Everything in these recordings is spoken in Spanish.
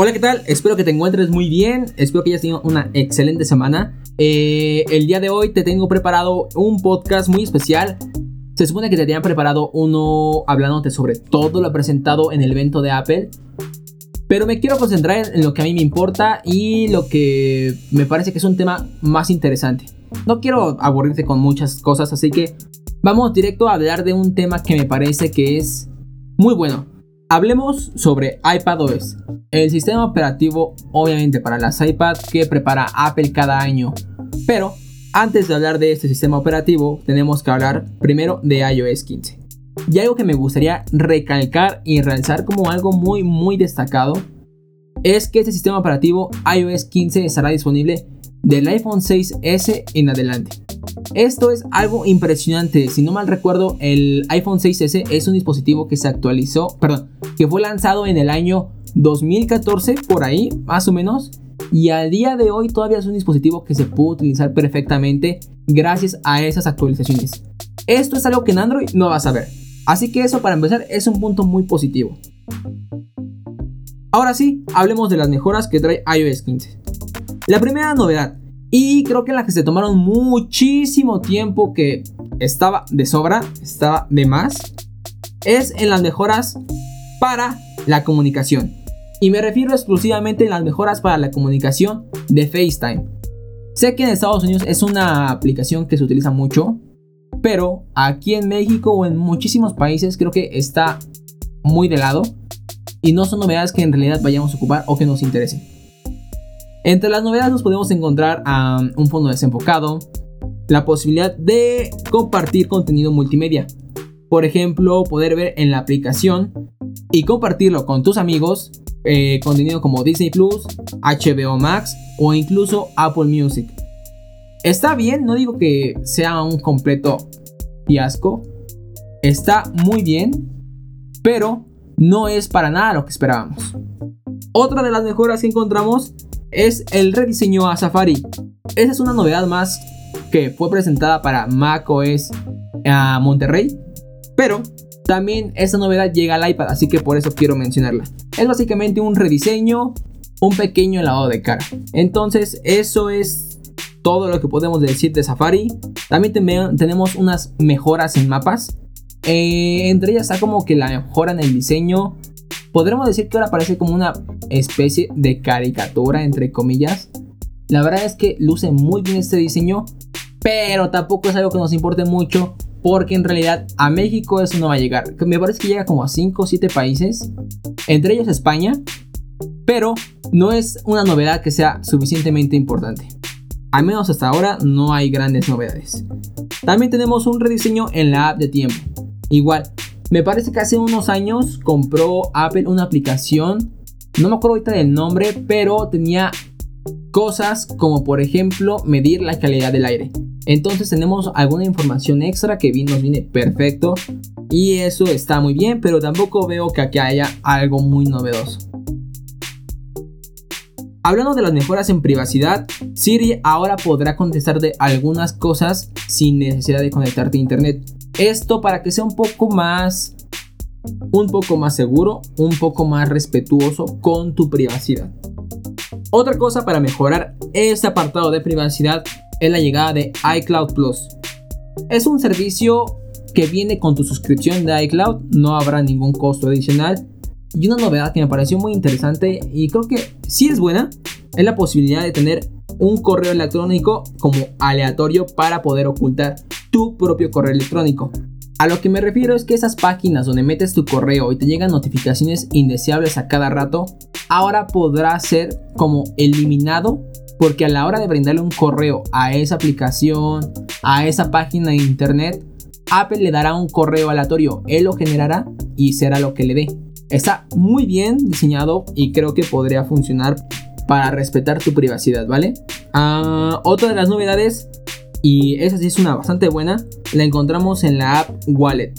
Hola, ¿qué tal? Espero que te encuentres muy bien, espero que hayas tenido una excelente semana. Eh, el día de hoy te tengo preparado un podcast muy especial. Se supone que te tenían preparado uno hablándote sobre todo lo presentado en el evento de Apple. Pero me quiero concentrar en lo que a mí me importa y lo que me parece que es un tema más interesante. No quiero aburrirte con muchas cosas, así que vamos directo a hablar de un tema que me parece que es muy bueno. Hablemos sobre iPadOS, el sistema operativo obviamente para las iPad que prepara Apple cada año. Pero antes de hablar de este sistema operativo, tenemos que hablar primero de iOS 15. Y algo que me gustaría recalcar y realzar como algo muy muy destacado es que este sistema operativo iOS 15 estará disponible del iPhone 6S en adelante. Esto es algo impresionante. Si no mal recuerdo, el iPhone 6S es un dispositivo que se actualizó, perdón, que fue lanzado en el año 2014, por ahí, más o menos. Y al día de hoy todavía es un dispositivo que se puede utilizar perfectamente gracias a esas actualizaciones. Esto es algo que en Android no vas a ver. Así que eso para empezar es un punto muy positivo. Ahora sí, hablemos de las mejoras que trae iOS 15. La primera novedad y creo que en que se tomaron muchísimo tiempo que estaba de sobra, estaba de más, es en las mejoras para la comunicación. Y me refiero exclusivamente en las mejoras para la comunicación de FaceTime. Sé que en Estados Unidos es una aplicación que se utiliza mucho, pero aquí en México o en muchísimos países creo que está muy de lado y no son novedades que en realidad vayamos a ocupar o que nos interesen. Entre las novedades nos podemos encontrar un fondo desenfocado, la posibilidad de compartir contenido multimedia. Por ejemplo, poder ver en la aplicación y compartirlo con tus amigos eh, contenido como Disney Plus, HBO Max o incluso Apple Music. Está bien, no digo que sea un completo fiasco. Está muy bien, pero no es para nada lo que esperábamos. Otra de las mejoras que encontramos es el rediseño a Safari. Esa es una novedad más que fue presentada para macOS a Monterrey, pero también esta novedad llega al iPad, así que por eso quiero mencionarla. Es básicamente un rediseño, un pequeño lavado de cara. Entonces, eso es todo lo que podemos decir de Safari. También tenemos unas mejoras en mapas. Eh, entre ellas está como que la mejora en el diseño Podremos decir que ahora parece como una especie de caricatura, entre comillas. La verdad es que luce muy bien este diseño, pero tampoco es algo que nos importe mucho, porque en realidad a México eso no va a llegar. Me parece que llega como a 5 o 7 países, entre ellos España, pero no es una novedad que sea suficientemente importante. Al menos hasta ahora no hay grandes novedades. También tenemos un rediseño en la app de tiempo. Igual, me parece que hace unos años compró Apple una aplicación, no me acuerdo ahorita del nombre, pero tenía cosas como por ejemplo medir la calidad del aire. Entonces tenemos alguna información extra que nos viene perfecto y eso está muy bien, pero tampoco veo que aquí haya algo muy novedoso. Hablando de las mejoras en privacidad, Siri ahora podrá contestarte algunas cosas sin necesidad de conectarte a internet. Esto para que sea un poco más un poco más seguro, un poco más respetuoso con tu privacidad. Otra cosa para mejorar este apartado de privacidad es la llegada de iCloud Plus. Es un servicio que viene con tu suscripción de iCloud, no habrá ningún costo adicional. Y una novedad que me pareció muy interesante y creo que sí es buena, es la posibilidad de tener un correo electrónico como aleatorio para poder ocultar tu propio correo electrónico. A lo que me refiero es que esas páginas donde metes tu correo y te llegan notificaciones indeseables a cada rato, ahora podrá ser como eliminado porque a la hora de brindarle un correo a esa aplicación, a esa página de internet, Apple le dará un correo aleatorio, él lo generará y será lo que le dé. Está muy bien diseñado y creo que podría funcionar para respetar tu privacidad, ¿vale? Ah, otra de las novedades y esa sí es una bastante buena, la encontramos en la app Wallet.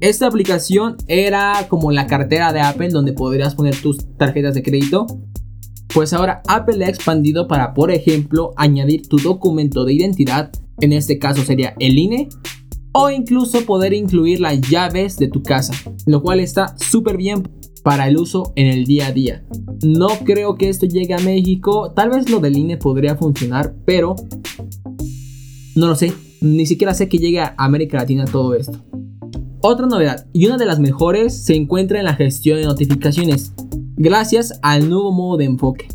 Esta aplicación era como la cartera de Apple donde podrías poner tus tarjetas de crédito. Pues ahora Apple la ha expandido para, por ejemplo, añadir tu documento de identidad, en este caso sería el INE, o incluso poder incluir las llaves de tu casa, lo cual está súper bien para el uso en el día a día. No creo que esto llegue a México, tal vez lo del INE podría funcionar, pero no lo sé, ni siquiera sé que llegue a América Latina todo esto. Otra novedad, y una de las mejores, se encuentra en la gestión de notificaciones, gracias al nuevo modo de enfoque.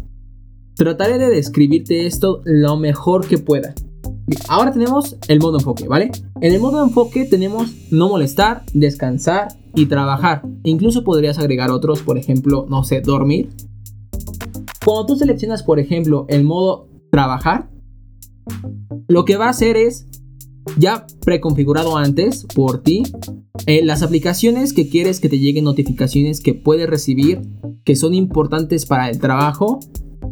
Trataré de describirte esto lo mejor que pueda. Ahora tenemos el modo enfoque, ¿vale? En el modo enfoque tenemos no molestar, descansar y trabajar. Incluso podrías agregar otros, por ejemplo, no sé, dormir. Cuando tú seleccionas, por ejemplo, el modo trabajar, lo que va a hacer es ya preconfigurado antes por ti eh, las aplicaciones que quieres que te lleguen notificaciones que puedes recibir que son importantes para el trabajo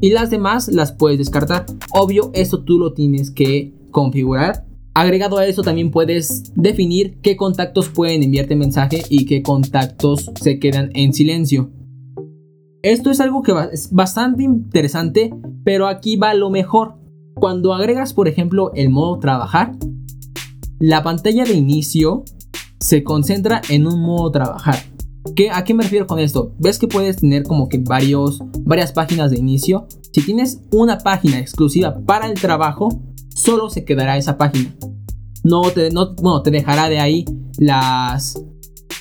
y las demás las puedes descartar. Obvio, esto tú lo tienes que configurar. Agregado a eso también puedes definir qué contactos pueden enviarte mensaje y qué contactos se quedan en silencio. Esto es algo que es bastante interesante, pero aquí va lo mejor. Cuando agregas, por ejemplo, el modo trabajar, la pantalla de inicio se concentra en un modo trabajar. ¿Qué, ¿A qué me refiero con esto? ¿Ves que puedes tener como que varios, varias páginas de inicio? Si tienes una página exclusiva para el trabajo, solo se quedará esa página. No te, no, te dejará de ahí las,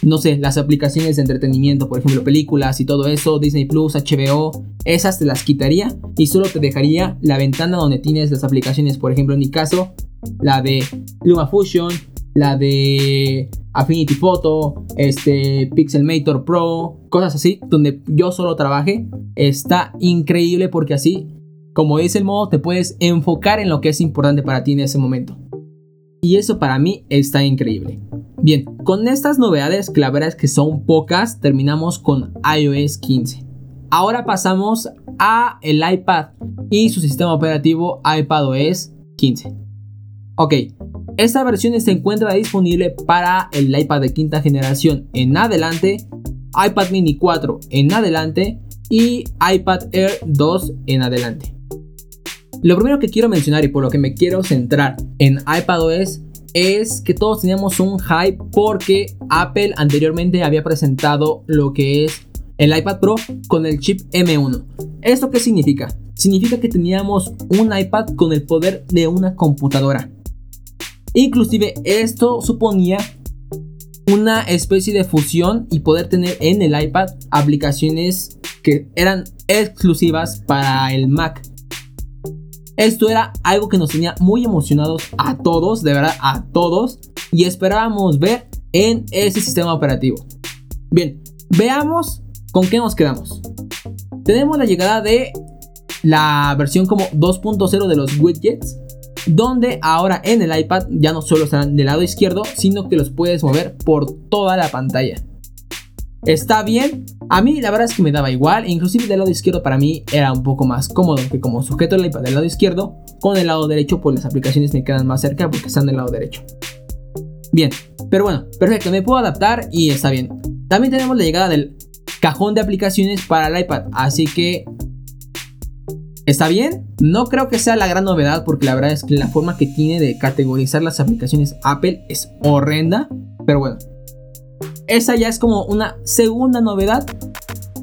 no sé, las aplicaciones de entretenimiento, por ejemplo, películas y todo eso, Disney Plus, HBO, esas te las quitaría y solo te dejaría la ventana donde tienes las aplicaciones, por ejemplo, en mi caso, la de LumaFusion, la de Affinity Photo, este Pixelmator Pro, cosas así, donde yo solo trabaje, está increíble porque así, como dice el modo, te puedes enfocar en lo que es importante para ti en ese momento. Y eso para mí está increíble. Bien, con estas novedades, que la verdad es que son pocas, terminamos con iOS 15. Ahora pasamos a el iPad y su sistema operativo iPadOS 15. Ok, esta versión se encuentra disponible para el iPad de quinta generación en adelante, iPad mini 4 en adelante y iPad Air 2 en adelante. Lo primero que quiero mencionar y por lo que me quiero centrar en iPadOS es que todos teníamos un hype porque Apple anteriormente había presentado lo que es el iPad Pro con el chip M1. ¿Esto qué significa? Significa que teníamos un iPad con el poder de una computadora. Inclusive esto suponía una especie de fusión y poder tener en el iPad aplicaciones que eran exclusivas para el Mac. Esto era algo que nos tenía muy emocionados a todos, de verdad a todos, y esperábamos ver en ese sistema operativo. Bien, veamos con qué nos quedamos. Tenemos la llegada de la versión como 2.0 de los widgets, donde ahora en el iPad ya no solo están del lado izquierdo, sino que los puedes mover por toda la pantalla. Está bien, a mí la verdad es que me daba igual, inclusive del lado izquierdo para mí era un poco más cómodo que como sujeto el iPad del lado izquierdo, con el lado derecho pues las aplicaciones me quedan más cerca porque están del lado derecho. Bien, pero bueno, perfecto, me puedo adaptar y está bien. También tenemos la llegada del cajón de aplicaciones para el iPad, así que ¿Está bien? No creo que sea la gran novedad porque la verdad es que la forma que tiene de categorizar las aplicaciones Apple es horrenda. Pero bueno, esa ya es como una segunda novedad.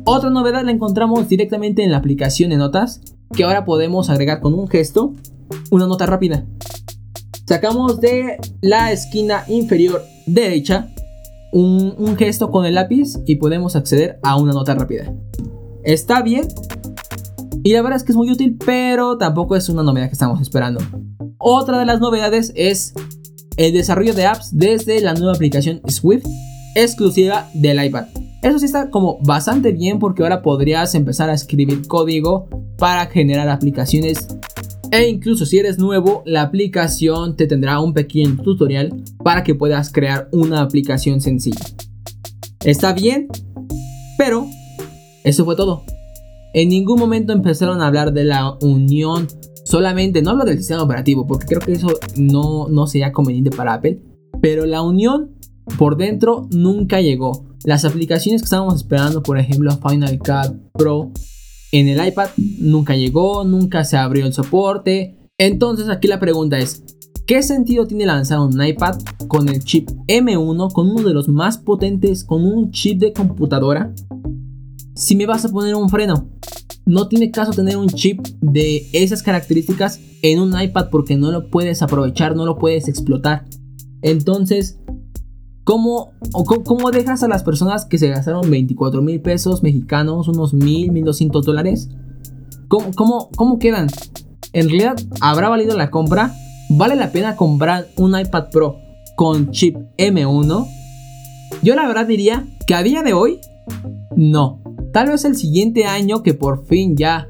Otra novedad la encontramos directamente en la aplicación de notas que ahora podemos agregar con un gesto una nota rápida. Sacamos de la esquina inferior derecha un, un gesto con el lápiz y podemos acceder a una nota rápida. Está bien, y la verdad es que es muy útil, pero tampoco es una novedad que estamos esperando. Otra de las novedades es el desarrollo de apps desde la nueva aplicación Swift exclusiva del iPad. Eso sí está como bastante bien porque ahora podrías empezar a escribir código para generar aplicaciones e incluso si eres nuevo, la aplicación te tendrá un pequeño tutorial para que puedas crear una aplicación sencilla. Está bien, pero eso fue todo. En ningún momento empezaron a hablar de la unión solamente, no hablo del sistema operativo, porque creo que eso no, no sería conveniente para Apple, pero la unión por dentro nunca llegó. Las aplicaciones que estábamos esperando, por ejemplo, Final Cut Pro en el iPad, nunca llegó, nunca se abrió el soporte. Entonces aquí la pregunta es, ¿qué sentido tiene lanzar un iPad con el chip M1, con uno de los más potentes, con un chip de computadora? si me vas a poner un freno. No tiene caso tener un chip de esas características en un iPad porque no lo puedes aprovechar, no lo puedes explotar. Entonces, ¿cómo, cómo, dejas a las personas que se gastaron 24 mil pesos mexicanos, unos mil, 1200 dólares? ¿Cómo, cómo, ¿Cómo quedan? ¿En realidad habrá valido la compra? ¿Vale la pena comprar un iPad Pro con chip M1? Yo la verdad diría que a día de hoy, no. Tal vez el siguiente año que por fin ya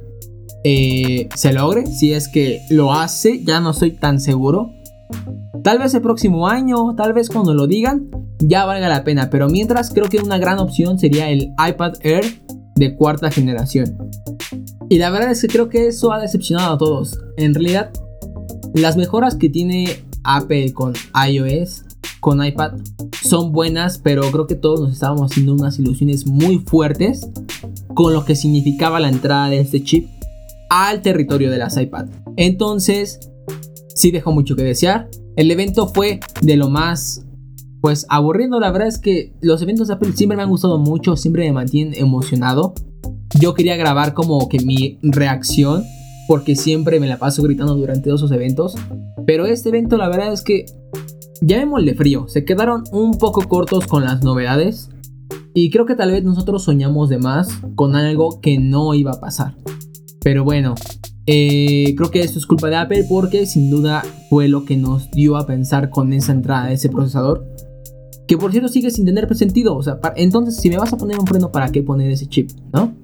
eh, se logre, si es que lo hace, ya no estoy tan seguro. Tal vez el próximo año, tal vez cuando lo digan, ya valga la pena. Pero mientras creo que una gran opción sería el iPad Air de cuarta generación. Y la verdad es que creo que eso ha decepcionado a todos. En realidad, las mejoras que tiene Apple con iOS, con iPad, son buenas, pero creo que todos nos estábamos haciendo unas ilusiones muy fuertes con lo que significaba la entrada de este chip al territorio de las iPad. Entonces, sí dejó mucho que desear. El evento fue de lo más pues aburriendo, la verdad es que los eventos de Apple siempre me han gustado mucho, siempre me mantienen emocionado. Yo quería grabar como que mi reacción porque siempre me la paso gritando durante esos eventos. Pero este evento la verdad es que llamémosle frío, se quedaron un poco cortos con las novedades. Y creo que tal vez nosotros soñamos de más con algo que no iba a pasar. Pero bueno, eh, creo que esto es culpa de Apple porque sin duda fue lo que nos dio a pensar con esa entrada de ese procesador. Que por cierto sigue sin tener sentido. O sea, entonces si me vas a poner un freno, ¿para qué poner ese chip? ¿No?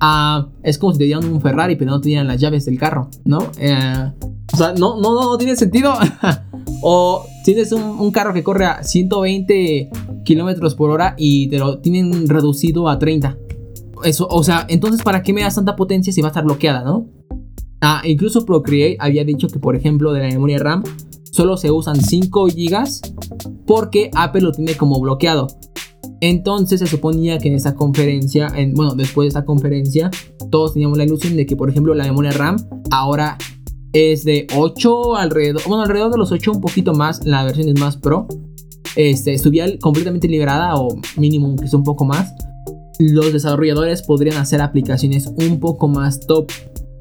Ah, es como si te dieran un Ferrari pero no te dieran las llaves del carro, ¿no? Eh, o sea, no, no, no, tiene sentido. o tienes un, carro que corre a 120 kilómetros por hora y te lo tienen reducido a 30. Eso, o sea, entonces, ¿para qué me das tanta potencia si va a estar bloqueada, no? Ah, incluso Procreate había dicho que, por ejemplo, de la memoria RAM solo se usan 5 GB porque Apple lo tiene como bloqueado. Entonces se suponía que en esta conferencia, en, bueno, después de esta conferencia, todos teníamos la ilusión de que, por ejemplo, la memoria RAM ahora es de 8 alrededor, bueno, alrededor de los 8, un poquito más, la versión es más pro. Este, estuviera completamente liberada o mínimo que es un poco más. Los desarrolladores podrían hacer aplicaciones un poco más top,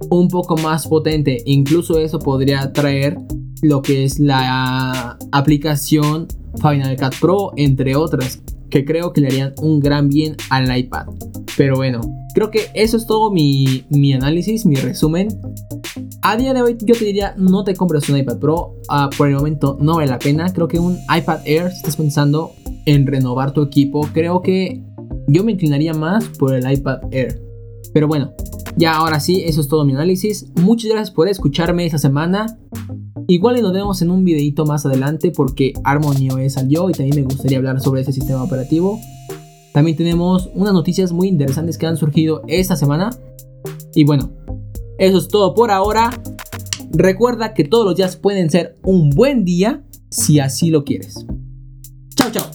un poco más potente. Incluso eso podría traer lo que es la aplicación Final Cut Pro, entre otras que creo que le harían un gran bien al iPad. Pero bueno, creo que eso es todo mi, análisis, mi resumen. A día de hoy yo te diría no te compres un iPad Pro, ah, por el momento no vale la pena. Creo que un iPad Air, si estás pensando en renovar tu equipo, creo que yo me inclinaría más por el iPad Air. Pero bueno, ya ahora sí, eso es todo mi análisis. Muchas gracias por escucharme esta semana. Igual y nos vemos en un videito más adelante porque Harmony OS salió y también me gustaría hablar sobre ese sistema operativo. También tenemos unas noticias muy interesantes que han surgido esta semana. Y bueno, eso es todo por ahora. Recuerda que todos los días pueden ser un buen día si así lo quieres. Chao, chao.